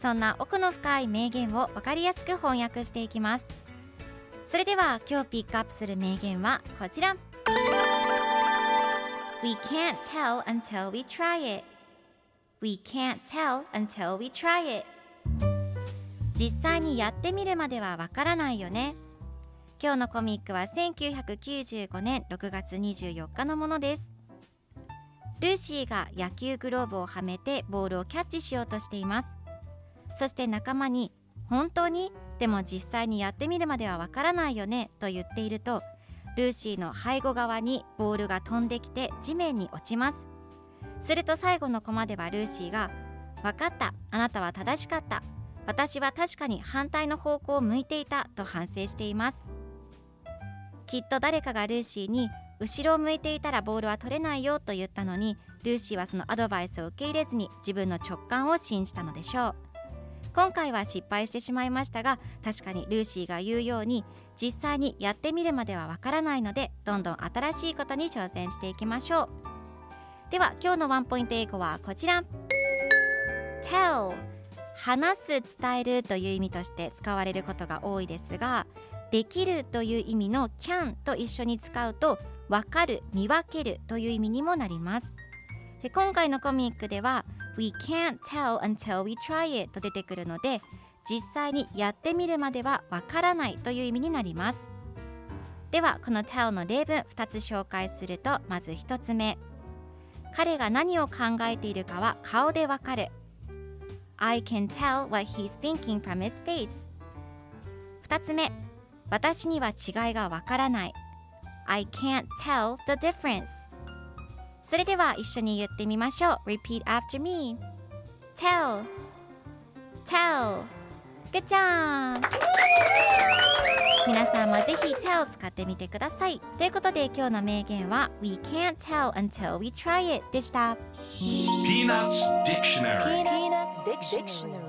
そんな奥の深い名言を分かりやすく翻訳していきます。それでは今日ピックアップする名言はこちら。We can't tell until we try it. We can't tell until we try it. 実際にやってみるまではわからないよね。今日のコミックは1995年6月24日のものです。ルーシーが野球グローブをはめてボールをキャッチしようとしています。そして仲間に本当に？でも実際にやってみるまではわからないよね？と言っているとルーシーの背後側にボールが飛んできて地面に落ちます。すると最後のコマではルーシーが分かったあなたは正しかった。私は確かに反対の方向を向いていたと反省しています。きっと誰かがルーシーに後ろを向いていたらボールは取れないよと言ったのにルーシーはそのアドバイスを受け入れずに自分の直感を信じたのでしょう。今回は失敗してしまいましたが確かにルーシーが言うように実際にやってみるまではわからないのでどんどん新しいことに挑戦していきましょう。では今日のワンポイント英語はこちら。Tell 話す伝えるという意味として使われることが多いですができるという意味の can と一緒に使うと分かる見分けるという意味にもなります。で今回のコミックでは We can't tell until we try it と出てくるので実際にやってみるまではわからないという意味になりますではこの tell の例文2つ紹介するとまず1つ目彼が何を考えているかは顔でわかる I can tell what he's thinking from his face 2つ目私には違いがわからない I can't tell the difference それでは一緒に言ってみましょう Repeat after me Tell Tell Good job 皆さんもぜひ Tell を使ってみてくださいということで今日の名言は We can't tell until we try it でした Peanuts Dictionary Peanuts Dictionary.